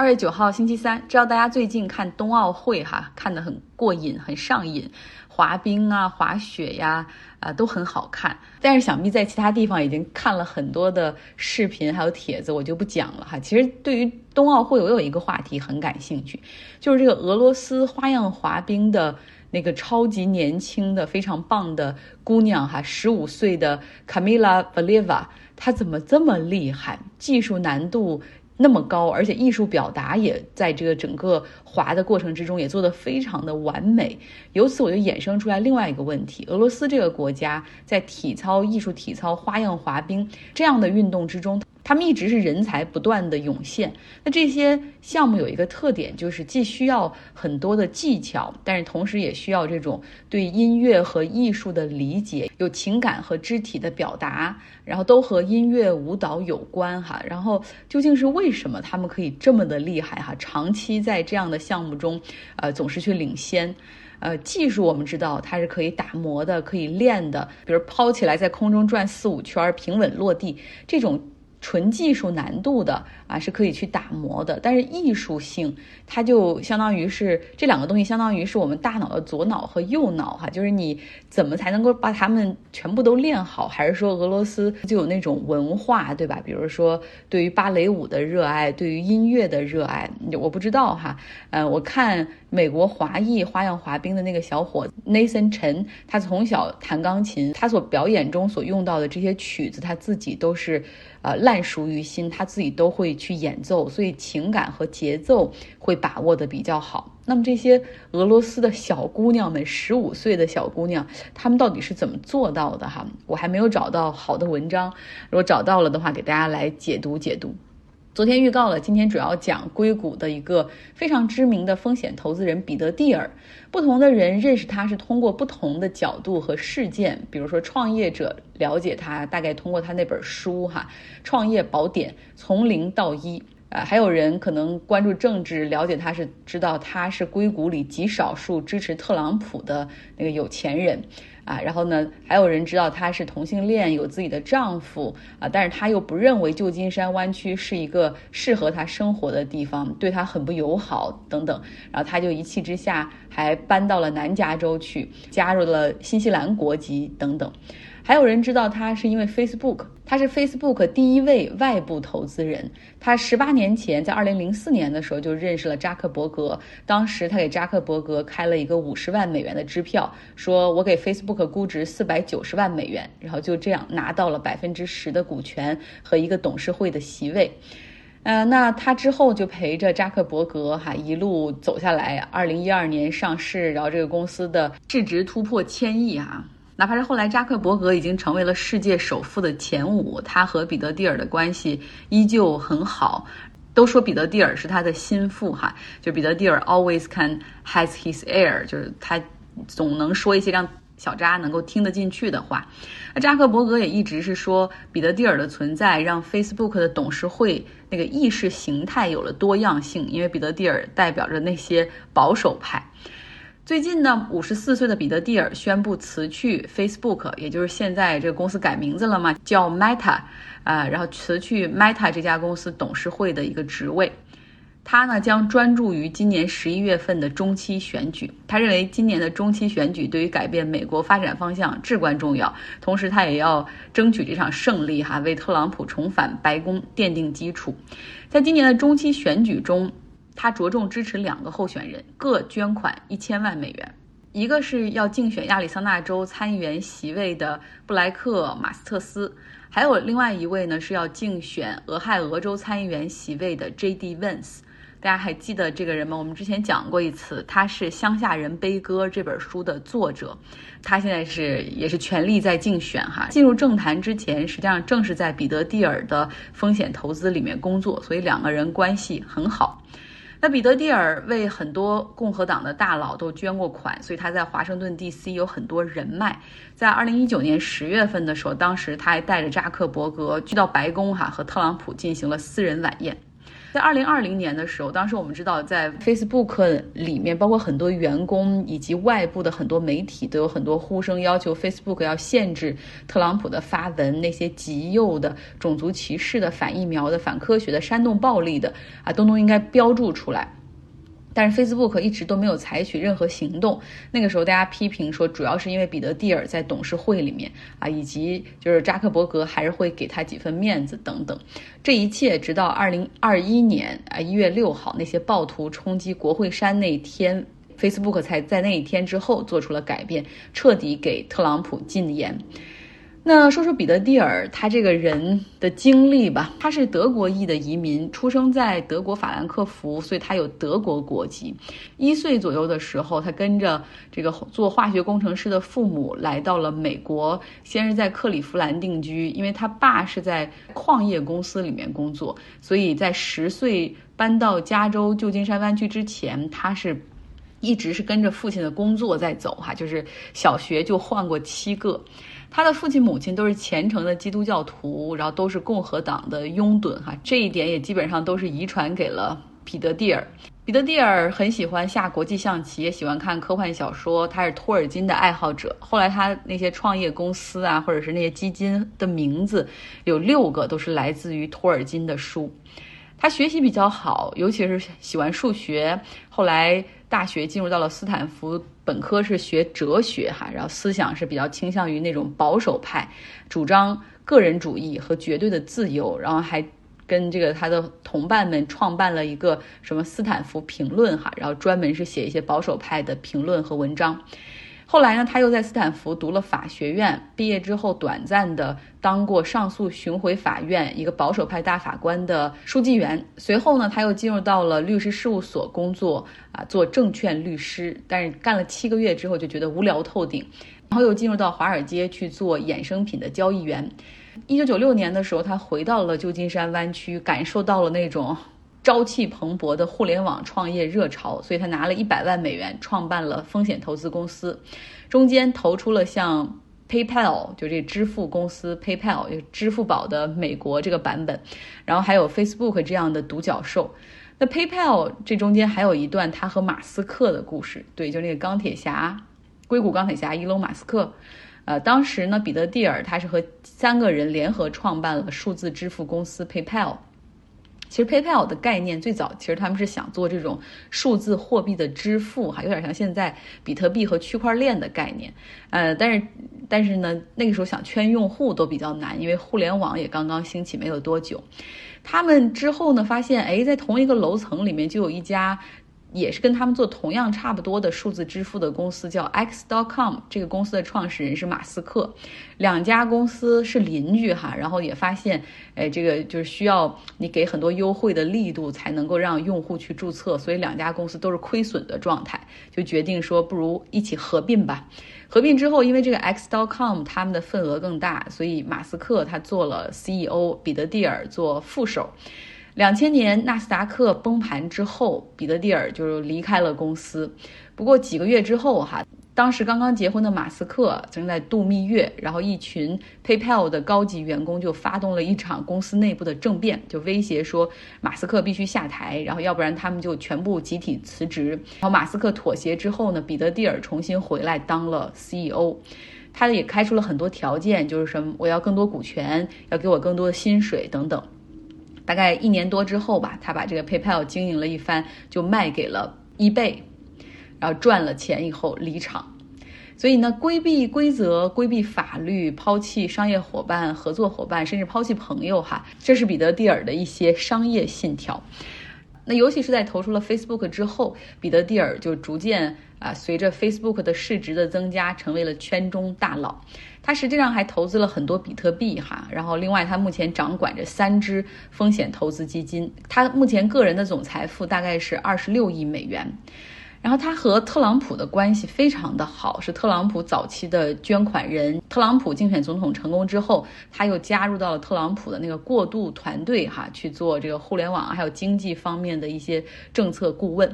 二月九号星期三，知道大家最近看冬奥会哈，看得很过瘾，很上瘾，滑冰啊、滑雪呀，啊都很好看。但是想必在其他地方已经看了很多的视频还有帖子，我就不讲了哈。其实对于冬奥会，我有一个话题很感兴趣，就是这个俄罗斯花样滑冰的那个超级年轻的、非常棒的姑娘哈，十五岁的卡米拉·瓦列娃，她怎么这么厉害？技术难度。那么高，而且艺术表达也在这个整个滑的过程之中也做得非常的完美。由此我就衍生出来另外一个问题：俄罗斯这个国家在体操、艺术体操、花样滑冰这样的运动之中。他们一直是人才不断的涌现。那这些项目有一个特点，就是既需要很多的技巧，但是同时也需要这种对音乐和艺术的理解，有情感和肢体的表达，然后都和音乐舞蹈有关哈。然后究竟是为什么他们可以这么的厉害哈？长期在这样的项目中，呃，总是去领先。呃，技术我们知道它是可以打磨的，可以练的，比如抛起来在空中转四五圈，平稳落地这种。纯技术难度的啊是可以去打磨的，但是艺术性它就相当于是这两个东西，相当于是我们大脑的左脑和右脑哈，就是你怎么才能够把它们全部都练好？还是说俄罗斯就有那种文化对吧？比如说对于芭蕾舞的热爱，对于音乐的热爱，我不知道哈。呃，我看美国华裔花样滑冰的那个小伙 Nathan 陈，他从小弹钢琴，他所表演中所用到的这些曲子，他自己都是。呃，烂熟于心，他自己都会去演奏，所以情感和节奏会把握的比较好。那么这些俄罗斯的小姑娘们，十五岁的小姑娘，她们到底是怎么做到的？哈，我还没有找到好的文章，如果找到了的话，给大家来解读解读。昨天预告了，今天主要讲硅谷的一个非常知名的风险投资人彼得蒂尔。不同的人认识他是通过不同的角度和事件，比如说创业者了解他，大概通过他那本书哈，《创业宝典：从零到一》。呃，还有人可能关注政治，了解他是知道他是硅谷里极少数支持特朗普的那个有钱人。啊，然后呢，还有人知道她是同性恋，有自己的丈夫啊，但是她又不认为旧金山湾区是一个适合她生活的地方，对她很不友好等等，然后她就一气之下还搬到了南加州去，加入了新西兰国籍等等。还有人知道他是因为 Facebook，他是 Facebook 第一位外部投资人。他十八年前在二零零四年的时候就认识了扎克伯格，当时他给扎克伯格开了一个五十万美元的支票，说我给 Facebook 估值四百九十万美元，然后就这样拿到了百分之十的股权和一个董事会的席位。呃，那他之后就陪着扎克伯格哈一路走下来，二零一二年上市，然后这个公司的市值突破千亿哈。哪怕是后来扎克伯格已经成为了世界首富的前五，他和彼得蒂尔的关系依旧很好，都说彼得蒂尔是他的心腹哈。就彼得蒂尔 always can has his ear，就是他总能说一些让小扎能够听得进去的话。那扎克伯格也一直是说彼得蒂尔的存在让 Facebook 的董事会那个意识形态有了多样性，因为彼得蒂尔代表着那些保守派。最近呢，五十四岁的彼得蒂尔宣布辞去 Facebook，也就是现在这个公司改名字了嘛，叫 Meta，啊，然后辞去 Meta 这家公司董事会的一个职位。他呢将专注于今年十一月份的中期选举。他认为今年的中期选举对于改变美国发展方向至关重要，同时他也要争取这场胜利，哈，为特朗普重返白宫奠定基础。在今年的中期选举中。他着重支持两个候选人，各捐款一千万美元。一个是要竞选亚利桑那州参议员席位的布莱克马斯特斯，还有另外一位呢是要竞选俄亥俄州参议员席位的 J.D. Vance。大家还记得这个人吗？我们之前讲过一次，他是《乡下人悲歌》这本书的作者，他现在是也是全力在竞选哈。进入政坛之前，实际上正是在彼得蒂尔的风险投资里面工作，所以两个人关系很好。那彼得蒂尔为很多共和党的大佬都捐过款，所以他在华盛顿 D.C. 有很多人脉。在二零一九年十月份的时候，当时他还带着扎克伯格去到白宫哈，和特朗普进行了私人晚宴。在二零二零年的时候，当时我们知道，在 Facebook 里面，包括很多员工以及外部的很多媒体，都有很多呼声要求 Facebook 要限制特朗普的发文，那些极右的、种族歧视的、反疫苗的、反科学的、煽动暴力的啊，东东应该标注出来。但是 Facebook 一直都没有采取任何行动。那个时候，大家批评说，主要是因为彼得蒂尔在董事会里面啊，以及就是扎克伯格还是会给他几分面子等等。这一切直到二零二一年啊一月六号，那些暴徒冲击国会山那天，Facebook 才在那一天之后做出了改变，彻底给特朗普禁言。那说说彼得蒂尔他这个人的经历吧。他是德国裔的移民，出生在德国法兰克福，所以他有德国国籍。一岁左右的时候，他跟着这个做化学工程师的父母来到了美国，先是在克利夫兰定居，因为他爸是在矿业公司里面工作，所以在十岁搬到加州旧金山湾区之前，他是一直是跟着父亲的工作在走哈，就是小学就换过七个。他的父亲母亲都是虔诚的基督教徒，然后都是共和党的拥趸哈，这一点也基本上都是遗传给了彼得蒂尔。彼得蒂尔很喜欢下国际象棋，也喜欢看科幻小说，他是托尔金的爱好者。后来他那些创业公司啊，或者是那些基金的名字，有六个都是来自于托尔金的书。他学习比较好，尤其是喜欢数学。后来大学进入到了斯坦福，本科是学哲学哈，然后思想是比较倾向于那种保守派，主张个人主义和绝对的自由。然后还跟这个他的同伴们创办了一个什么斯坦福评论哈，然后专门是写一些保守派的评论和文章。后来呢，他又在斯坦福读了法学院，毕业之后短暂的当过上诉巡回法院一个保守派大法官的书记员。随后呢，他又进入到了律师事务所工作，啊，做证券律师。但是干了七个月之后就觉得无聊透顶，然后又进入到华尔街去做衍生品的交易员。一九九六年的时候，他回到了旧金山湾区，感受到了那种。朝气蓬勃的互联网创业热潮，所以他拿了一百万美元创办了风险投资公司，中间投出了像 PayPal 就这支付公司 PayPal 就支付宝的美国这个版本，然后还有 Facebook 这样的独角兽。那 PayPal 这中间还有一段他和马斯克的故事，对，就那个钢铁侠，硅谷钢铁侠伊隆马斯克。呃，当时呢，彼得蒂尔他是和三个人联合创办了数字支付公司 PayPal。其实 PayPal 的概念最早，其实他们是想做这种数字货币的支付，哈，有点像现在比特币和区块链的概念。呃，但是但是呢，那个时候想圈用户都比较难，因为互联网也刚刚兴起没有多久。他们之后呢，发现哎，在同一个楼层里面就有一家。也是跟他们做同样差不多的数字支付的公司，叫 X.com。这个公司的创始人是马斯克，两家公司是邻居哈。然后也发现，哎，这个就是需要你给很多优惠的力度才能够让用户去注册，所以两家公司都是亏损的状态，就决定说不如一起合并吧。合并之后，因为这个 X.com 他们的份额更大，所以马斯克他做了 CEO，彼得蒂尔做副手。两千年纳斯达克崩盘之后，彼得蒂尔就离开了公司。不过几个月之后，哈，当时刚刚结婚的马斯克正在度蜜月，然后一群 PayPal 的高级员工就发动了一场公司内部的政变，就威胁说马斯克必须下台，然后要不然他们就全部集体辞职。然后马斯克妥协之后呢，彼得蒂尔重新回来当了 CEO，他也开出了很多条件，就是什么我要更多股权，要给我更多的薪水等等。大概一年多之后吧，他把这个 PayPal 经营了一番，就卖给了 eBay，然后赚了钱以后离场。所以呢，规避规则、规避法律、抛弃商业伙伴、合作伙伴，甚至抛弃朋友，哈，这是彼得蒂尔的一些商业信条。那尤其是在投出了 Facebook 之后，彼得蒂尔就逐渐啊，随着 Facebook 的市值的增加，成为了圈中大佬。他实际上还投资了很多比特币哈，然后另外他目前掌管着三只风险投资基金，他目前个人的总财富大概是二十六亿美元，然后他和特朗普的关系非常的好，是特朗普早期的捐款人。特朗普竞选总统成功之后，他又加入到了特朗普的那个过渡团队哈，去做这个互联网还有经济方面的一些政策顾问。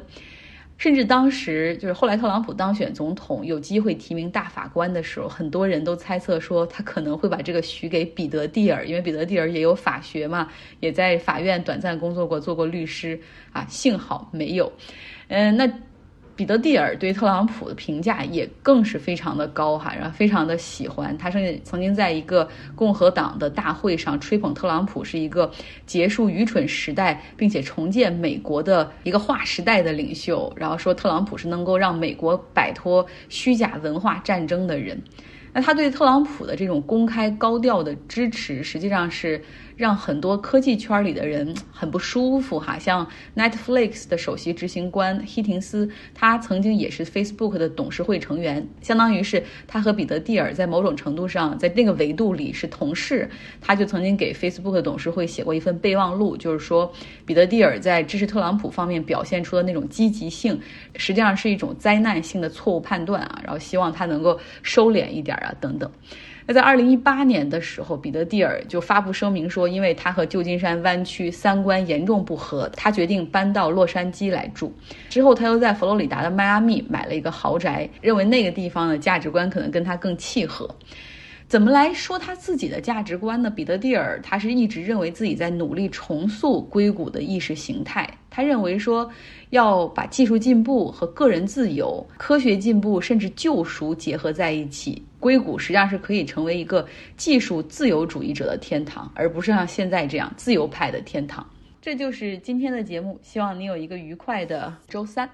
甚至当时就是后来特朗普当选总统，有机会提名大法官的时候，很多人都猜测说他可能会把这个许给彼得蒂尔，因为彼得蒂尔也有法学嘛，也在法院短暂工作过，做过律师啊。幸好没有，嗯，那。彼得蒂尔对特朗普的评价也更是非常的高哈，然后非常的喜欢他，甚至曾经在一个共和党的大会上吹捧特朗普是一个结束愚蠢时代并且重建美国的一个划时代的领袖，然后说特朗普是能够让美国摆脱虚假文化战争的人。那他对特朗普的这种公开高调的支持，实际上是。让很多科技圈里的人很不舒服哈，像 Netflix 的首席执行官希廷斯，他曾经也是 Facebook 的董事会成员，相当于是他和彼得蒂尔在某种程度上在那个维度里是同事。他就曾经给 Facebook 董事会写过一份备忘录，就是说彼得蒂尔在支持特朗普方面表现出的那种积极性，实际上是一种灾难性的错误判断啊，然后希望他能够收敛一点啊，等等。那在二零一八年的时候，彼得蒂尔就发布声明说，因为他和旧金山湾区三观严重不合，他决定搬到洛杉矶来住。之后，他又在佛罗里达的迈阿密买了一个豪宅，认为那个地方的价值观可能跟他更契合。怎么来说他自己的价值观呢？彼得蒂尔他是一直认为自己在努力重塑硅谷的意识形态。他认为说，要把技术进步和个人自由、科学进步甚至救赎结合在一起。硅谷实际上是可以成为一个技术自由主义者的天堂，而不是像现在这样自由派的天堂。这就是今天的节目，希望你有一个愉快的周三。